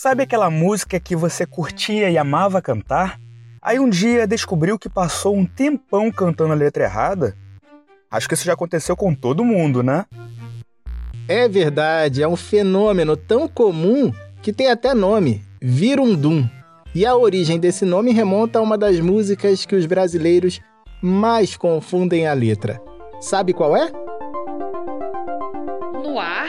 Sabe aquela música que você curtia e amava cantar? Aí um dia descobriu que passou um tempão cantando a letra errada? Acho que isso já aconteceu com todo mundo, né? É verdade, é um fenômeno tão comum que tem até nome, Virundum. E a origem desse nome remonta a uma das músicas que os brasileiros mais confundem a letra. Sabe qual é? No ar,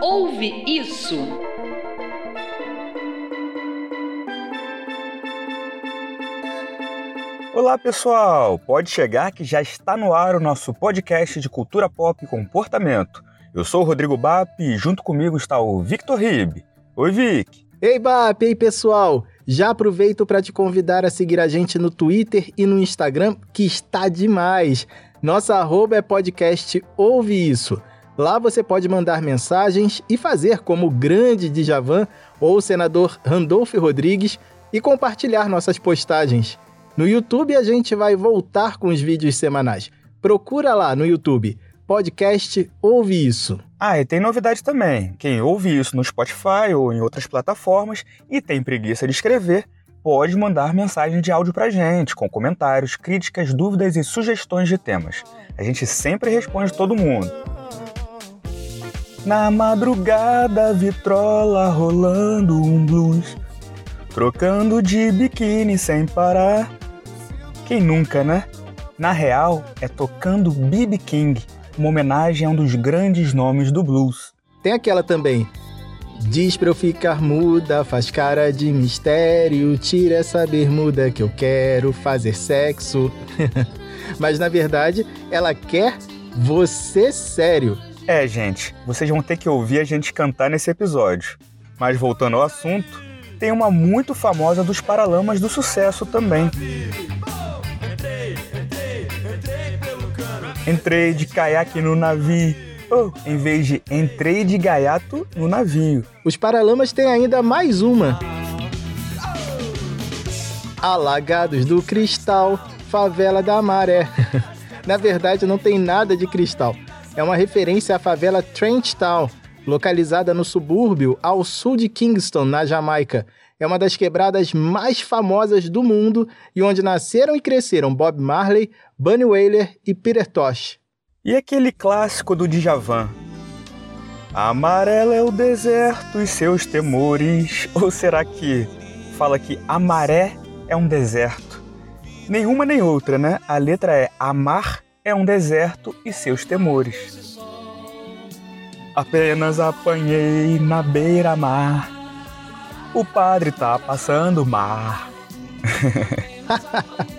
ouve isso. Olá pessoal, pode chegar que já está no ar o nosso podcast de cultura pop e comportamento. Eu sou o Rodrigo Bap e junto comigo está o Victor Rib. Oi Vic. Ei Bap, ei pessoal. Já aproveito para te convidar a seguir a gente no Twitter e no Instagram, que está demais. Nossa arroba é podcast Ouve Isso. Lá você pode mandar mensagens e fazer como o grande Djavan ou o senador Randolph Rodrigues e compartilhar nossas postagens. No YouTube a gente vai voltar com os vídeos semanais. Procura lá no YouTube, podcast Ouve Isso. Ah, e tem novidade também. Quem ouve isso no Spotify ou em outras plataformas e tem preguiça de escrever, pode mandar mensagem de áudio pra gente, com comentários, críticas, dúvidas e sugestões de temas. A gente sempre responde todo mundo. Na madrugada, vitrola rolando um blues, trocando de biquíni sem parar. Quem nunca, né? Na real, é tocando B.B. King, uma homenagem a um dos grandes nomes do blues. Tem aquela também. Diz pra eu ficar muda, faz cara de mistério, tira essa bermuda que eu quero fazer sexo. Mas na verdade, ela quer você sério. É, gente, vocês vão ter que ouvir a gente cantar nesse episódio. Mas voltando ao assunto, tem uma muito famosa dos Paralamas do Sucesso também. Entrei de caiaque no navio. Oh, em vez de entrei de gaiato no navio. Os Paralamas têm ainda mais uma. Alagados do Cristal, favela da Maré. Na verdade, não tem nada de cristal. É uma referência à favela Trench Town, localizada no subúrbio ao sul de Kingston, na Jamaica. É uma das quebradas mais famosas do mundo e onde nasceram e cresceram Bob Marley, Bunny Wailer e Peter Tosh. E aquele clássico do Djavan? Amarelo é o deserto e seus temores. Ou será que fala que a maré é um deserto? Nenhuma nem outra, né? A letra é amar é um deserto e seus temores. Apenas apanhei na beira-mar. O padre tá passando mar.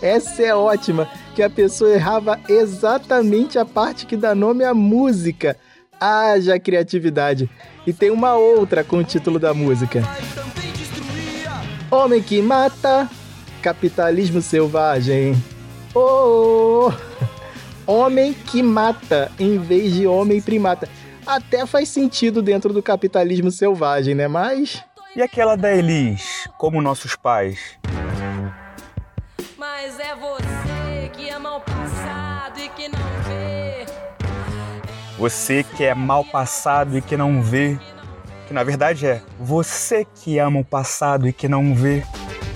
Essa é ótima, que a pessoa errava exatamente a parte que dá nome à música. Haja criatividade. E tem uma outra com o título da música. Homem que mata, capitalismo selvagem. Oh! Homem que mata em vez de homem primata. Até faz sentido dentro do capitalismo selvagem, né? Mas. E aquela da Elis, como nossos pais? Mas é você que ama o passado e que não vê. Você que é mal passado e que não vê. Que na verdade é você que ama o passado e que não vê.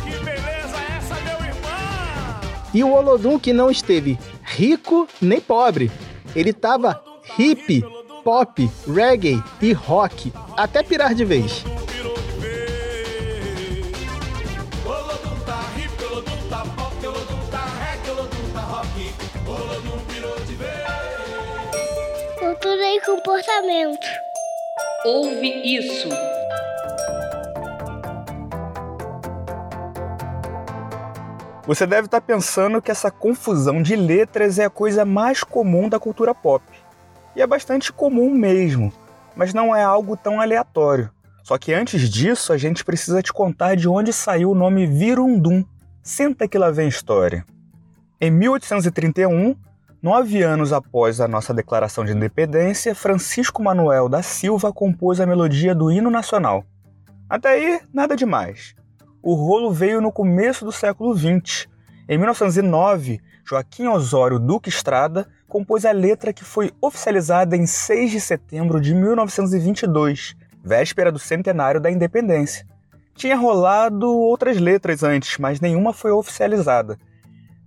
Que beleza essa, meu irmão! E o Olodum que não esteve rico nem pobre. Ele tava hippie, pop, reggae e rock, até pirar de vez. Virou de vez. Comportamento. Ouve isso. Você deve estar pensando que essa confusão de letras é a coisa mais comum da cultura pop. E é bastante comum mesmo, mas não é algo tão aleatório. Só que antes disso, a gente precisa te contar de onde saiu o nome Virundum. Senta que lá vem a história. Em 1831, nove anos após a nossa declaração de independência, Francisco Manuel da Silva compôs a melodia do hino nacional. Até aí, nada demais. O rolo veio no começo do século XX. Em 1909, Joaquim Osório Duque Estrada compôs a letra que foi oficializada em 6 de setembro de 1922, véspera do centenário da independência. Tinha rolado outras letras antes, mas nenhuma foi oficializada.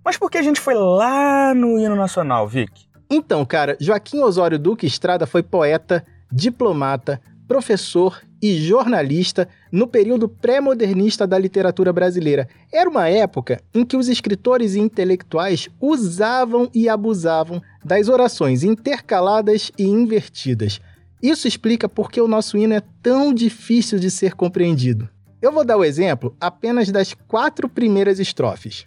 Mas por que a gente foi lá no hino nacional, Vic? Então, cara, Joaquim Osório Duque Estrada foi poeta, diplomata, professor e jornalista no período pré-modernista da literatura brasileira. Era uma época em que os escritores e intelectuais usavam e abusavam das orações intercaladas e invertidas. Isso explica por que o nosso hino é tão difícil de ser compreendido. Eu vou dar o exemplo apenas das quatro primeiras estrofes.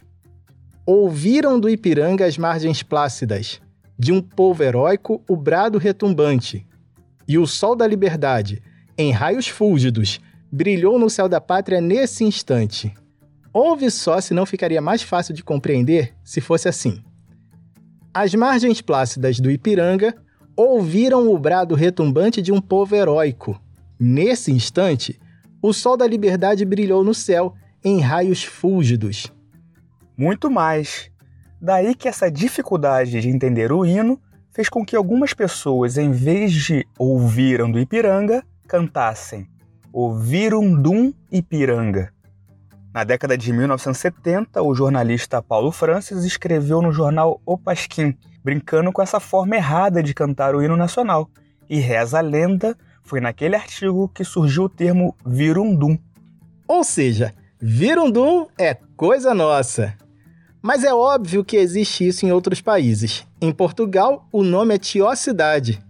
Ouviram do Ipiranga as margens plácidas, de um povo heróico o brado retumbante, e o sol da liberdade, em raios fúlgidos, brilhou no céu da pátria nesse instante. Ouve só se não ficaria mais fácil de compreender se fosse assim. As margens plácidas do Ipiranga ouviram o brado retumbante de um povo heróico. Nesse instante, o sol da liberdade brilhou no céu em raios fúlgidos. Muito mais. Daí que essa dificuldade de entender o hino fez com que algumas pessoas, em vez de ouviram do Ipiranga, cantassem Ouviram dum Ipiranga. Na década de 1970, o jornalista Paulo Francis escreveu no jornal O Pasquim, brincando com essa forma errada de cantar o hino nacional. E reza a lenda, foi naquele artigo que surgiu o termo virundum. Ou seja, virundum é coisa nossa. Mas é óbvio que existe isso em outros países. Em Portugal, o nome é tiocidade.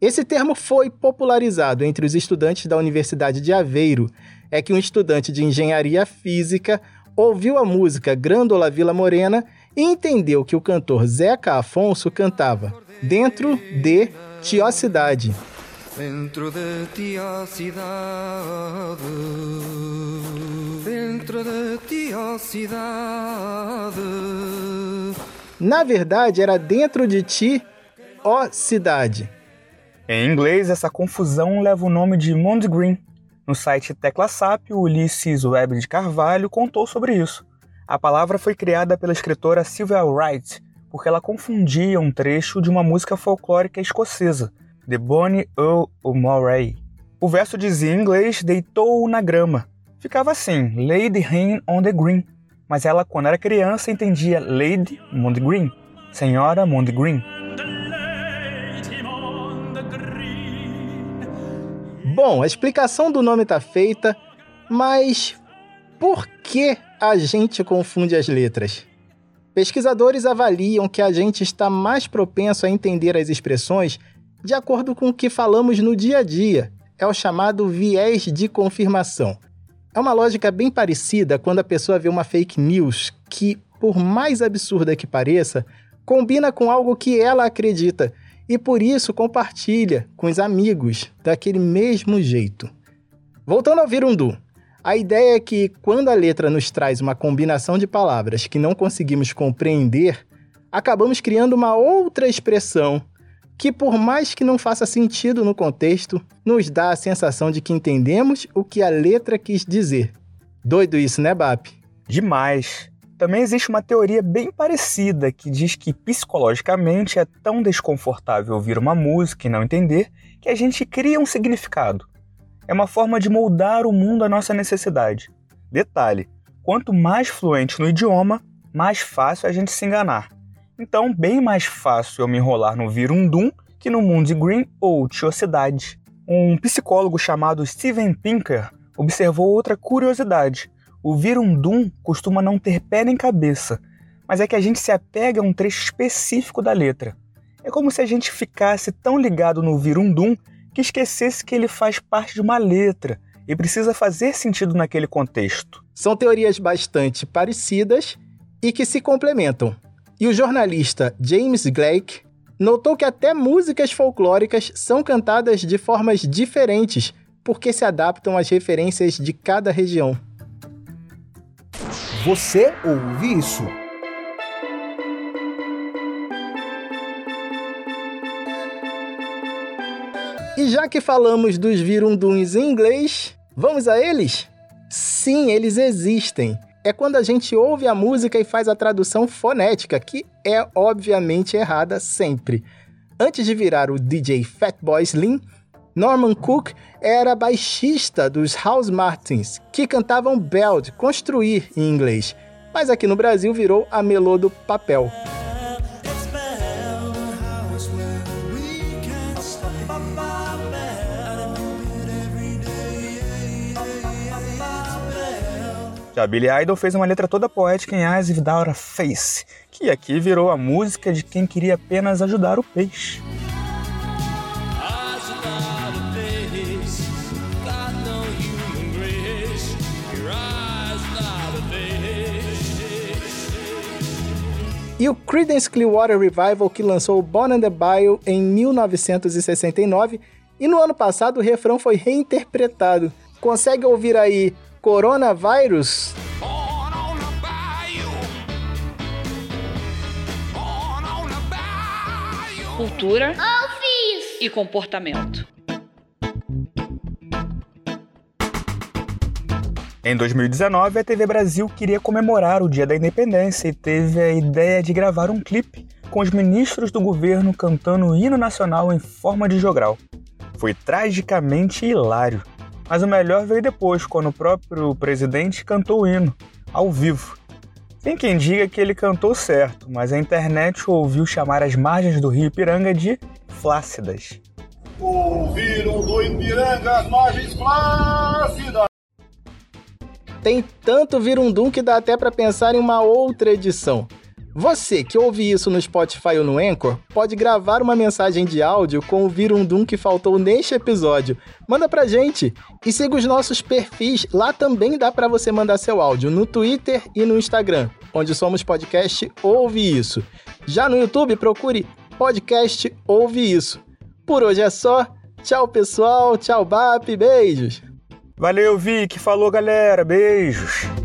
Esse termo foi popularizado entre os estudantes da Universidade de Aveiro. É que um estudante de engenharia física ouviu a música Grândola Vila Morena e entendeu que o cantor Zeca Afonso cantava dentro de Tiocidade. Dentro de ti a cidade, dentro de ti a cidade. Na verdade, era dentro de ti, ó cidade. Em inglês, essa confusão leva o nome de Mond Green. No site Tecla SAP, o Ulisses Webb de Carvalho contou sobre isso. A palavra foi criada pela escritora Sylvia Wright, porque ela confundia um trecho de uma música folclórica escocesa, The Bonnie O' O'Morey. O verso dizia em inglês deitou na grama. Ficava assim, Lady Rain on the Green. Mas ela, quando era criança, entendia Lady Mond Green, Senhora Mond Green. Bom, a explicação do nome tá feita, mas por que a gente confunde as letras? Pesquisadores avaliam que a gente está mais propenso a entender as expressões de acordo com o que falamos no dia a dia. É o chamado viés de confirmação. É uma lógica bem parecida quando a pessoa vê uma fake news que, por mais absurda que pareça, combina com algo que ela acredita e por isso compartilha com os amigos daquele mesmo jeito. Voltando ao Virundu, a ideia é que quando a letra nos traz uma combinação de palavras que não conseguimos compreender, acabamos criando uma outra expressão que, por mais que não faça sentido no contexto, nos dá a sensação de que entendemos o que a letra quis dizer. Doido isso, né, Bap? Demais. Também existe uma teoria bem parecida que diz que psicologicamente é tão desconfortável ouvir uma música e não entender que a gente cria um significado. É uma forma de moldar o mundo à nossa necessidade. Detalhe: quanto mais fluente no idioma, mais fácil a gente se enganar. Então, bem mais fácil eu me enrolar no Virundum que no Mundi Green ou Tiocidade. Um psicólogo chamado Steven Pinker observou outra curiosidade. O Virundum costuma não ter pé nem cabeça, mas é que a gente se apega a um trecho específico da letra. É como se a gente ficasse tão ligado no Virundum que esquecesse que ele faz parte de uma letra e precisa fazer sentido naquele contexto. São teorias bastante parecidas e que se complementam. E o jornalista James Blake notou que até músicas folclóricas são cantadas de formas diferentes porque se adaptam às referências de cada região. Você ouve isso? E já que falamos dos virunduns em inglês, vamos a eles? Sim, eles existem. É quando a gente ouve a música e faz a tradução fonética, que é obviamente errada sempre. Antes de virar o DJ Fatboy Slim, Norman Cook era baixista dos House Martins, que cantavam Build, construir em inglês, mas aqui no Brasil virou a melô do papel. Já Billy Idol fez uma letra toda poética em Eyes Without a Face, que aqui virou a música de quem queria apenas ajudar o peixe. E o Creedence Clearwater Revival que lançou Born in the Bayou em 1969 e no ano passado o refrão foi reinterpretado. Consegue ouvir aí Coronavirus? Cultura e comportamento. Em 2019, a TV Brasil queria comemorar o Dia da Independência e teve a ideia de gravar um clipe com os ministros do governo cantando o hino nacional em forma de jogral. Foi tragicamente hilário, mas o melhor veio depois, quando o próprio presidente cantou o hino, ao vivo. Tem quem diga que ele cantou certo, mas a internet ouviu chamar as margens do rio Ipiranga de flácidas. Ouviram do Ipiranga as margens flácidas. Tem tanto virundum que dá até para pensar em uma outra edição. Você que ouve isso no Spotify ou no Anchor, pode gravar uma mensagem de áudio com o virundum que faltou neste episódio. Manda pra gente e siga os nossos perfis, lá também dá para você mandar seu áudio no Twitter e no Instagram, onde somos podcast Ouve Isso. Já no YouTube, procure podcast Ouve Isso. Por hoje é só. Tchau, pessoal. Tchau, BAP. Beijos. Valeu, Vic. Falou, galera. Beijos.